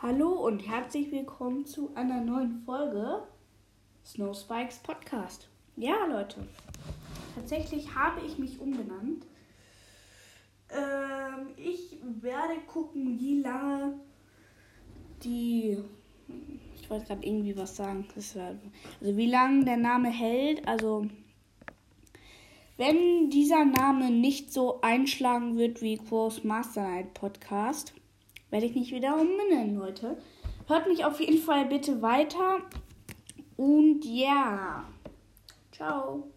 Hallo und herzlich willkommen zu einer neuen Folge Snow Spikes Podcast. Ja, Leute, tatsächlich habe ich mich umbenannt. Ähm, ich werde gucken, wie lange die. Ich wollte gerade irgendwie was sagen. Also, wie lange der Name hält. Also, wenn dieser Name nicht so einschlagen wird wie Quos Night Podcast, werde ich nicht wieder umbenennen, Leute. Hört mich auf jeden Fall bitte weiter. Und ja. Ciao.